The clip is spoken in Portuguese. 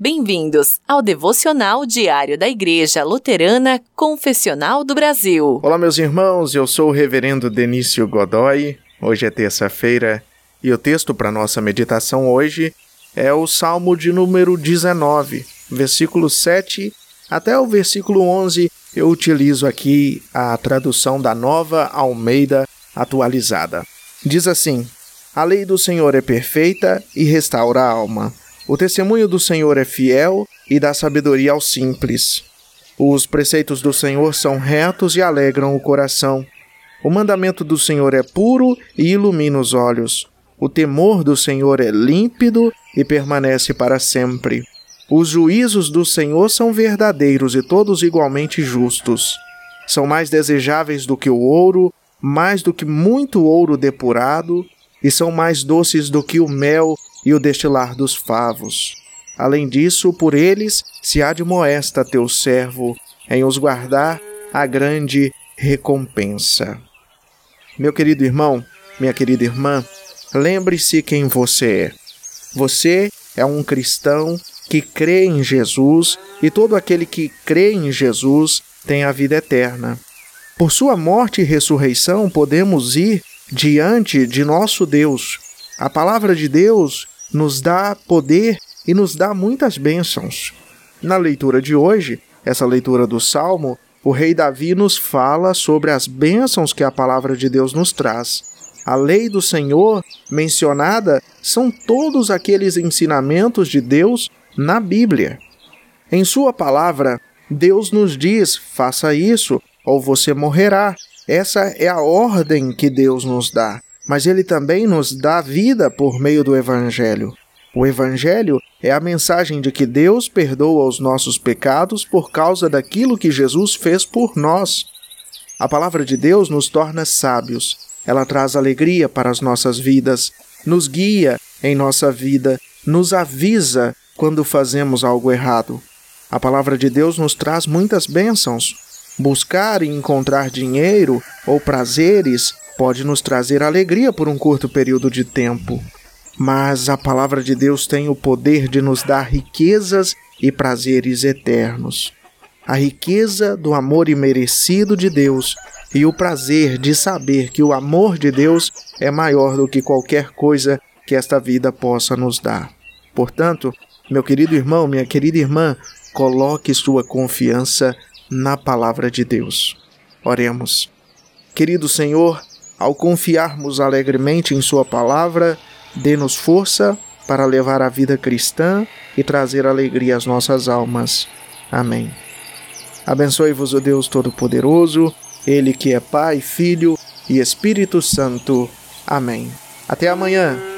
Bem-vindos ao devocional diário da Igreja Luterana Confessional do Brasil. Olá, meus irmãos, eu sou o Reverendo Denício Godoy. Hoje é terça-feira e o texto para nossa meditação hoje é o Salmo de número 19, versículo 7 até o versículo 11. Eu utilizo aqui a tradução da nova Almeida atualizada. Diz assim: A lei do Senhor é perfeita e restaura a alma. O testemunho do Senhor é fiel e dá sabedoria aos simples. Os preceitos do Senhor são retos e alegram o coração. O mandamento do Senhor é puro e ilumina os olhos. O temor do Senhor é límpido e permanece para sempre. Os juízos do Senhor são verdadeiros e todos igualmente justos. São mais desejáveis do que o ouro, mais do que muito ouro depurado, e são mais doces do que o mel e o destilar dos favos. Além disso, por eles se admoesta teu servo em os guardar a grande recompensa. Meu querido irmão, minha querida irmã, lembre-se quem você é. Você é um cristão que crê em Jesus e todo aquele que crê em Jesus tem a vida eterna. Por sua morte e ressurreição podemos ir diante de nosso Deus. A palavra de Deus nos dá poder e nos dá muitas bênçãos. Na leitura de hoje, essa leitura do Salmo, o rei Davi nos fala sobre as bênçãos que a palavra de Deus nos traz. A lei do Senhor mencionada são todos aqueles ensinamentos de Deus na Bíblia. Em Sua palavra, Deus nos diz: faça isso ou você morrerá. Essa é a ordem que Deus nos dá mas ele também nos dá vida por meio do Evangelho. O Evangelho é a mensagem de que Deus perdoa os nossos pecados por causa daquilo que Jesus fez por nós. A palavra de Deus nos torna sábios. Ela traz alegria para as nossas vidas, nos guia em nossa vida, nos avisa quando fazemos algo errado. A palavra de Deus nos traz muitas bênçãos. Buscar e encontrar dinheiro ou prazeres pode nos trazer alegria por um curto período de tempo, mas a palavra de Deus tem o poder de nos dar riquezas e prazeres eternos. A riqueza do amor imerecido de Deus e o prazer de saber que o amor de Deus é maior do que qualquer coisa que esta vida possa nos dar. Portanto, meu querido irmão, minha querida irmã, coloque sua confiança na palavra de Deus. Oremos. Querido Senhor, ao confiarmos alegremente em Sua palavra, dê-nos força para levar a vida cristã e trazer alegria às nossas almas. Amém. Abençoe-vos o Deus Todo-Poderoso, Ele que é Pai, Filho e Espírito Santo. Amém. Até amanhã.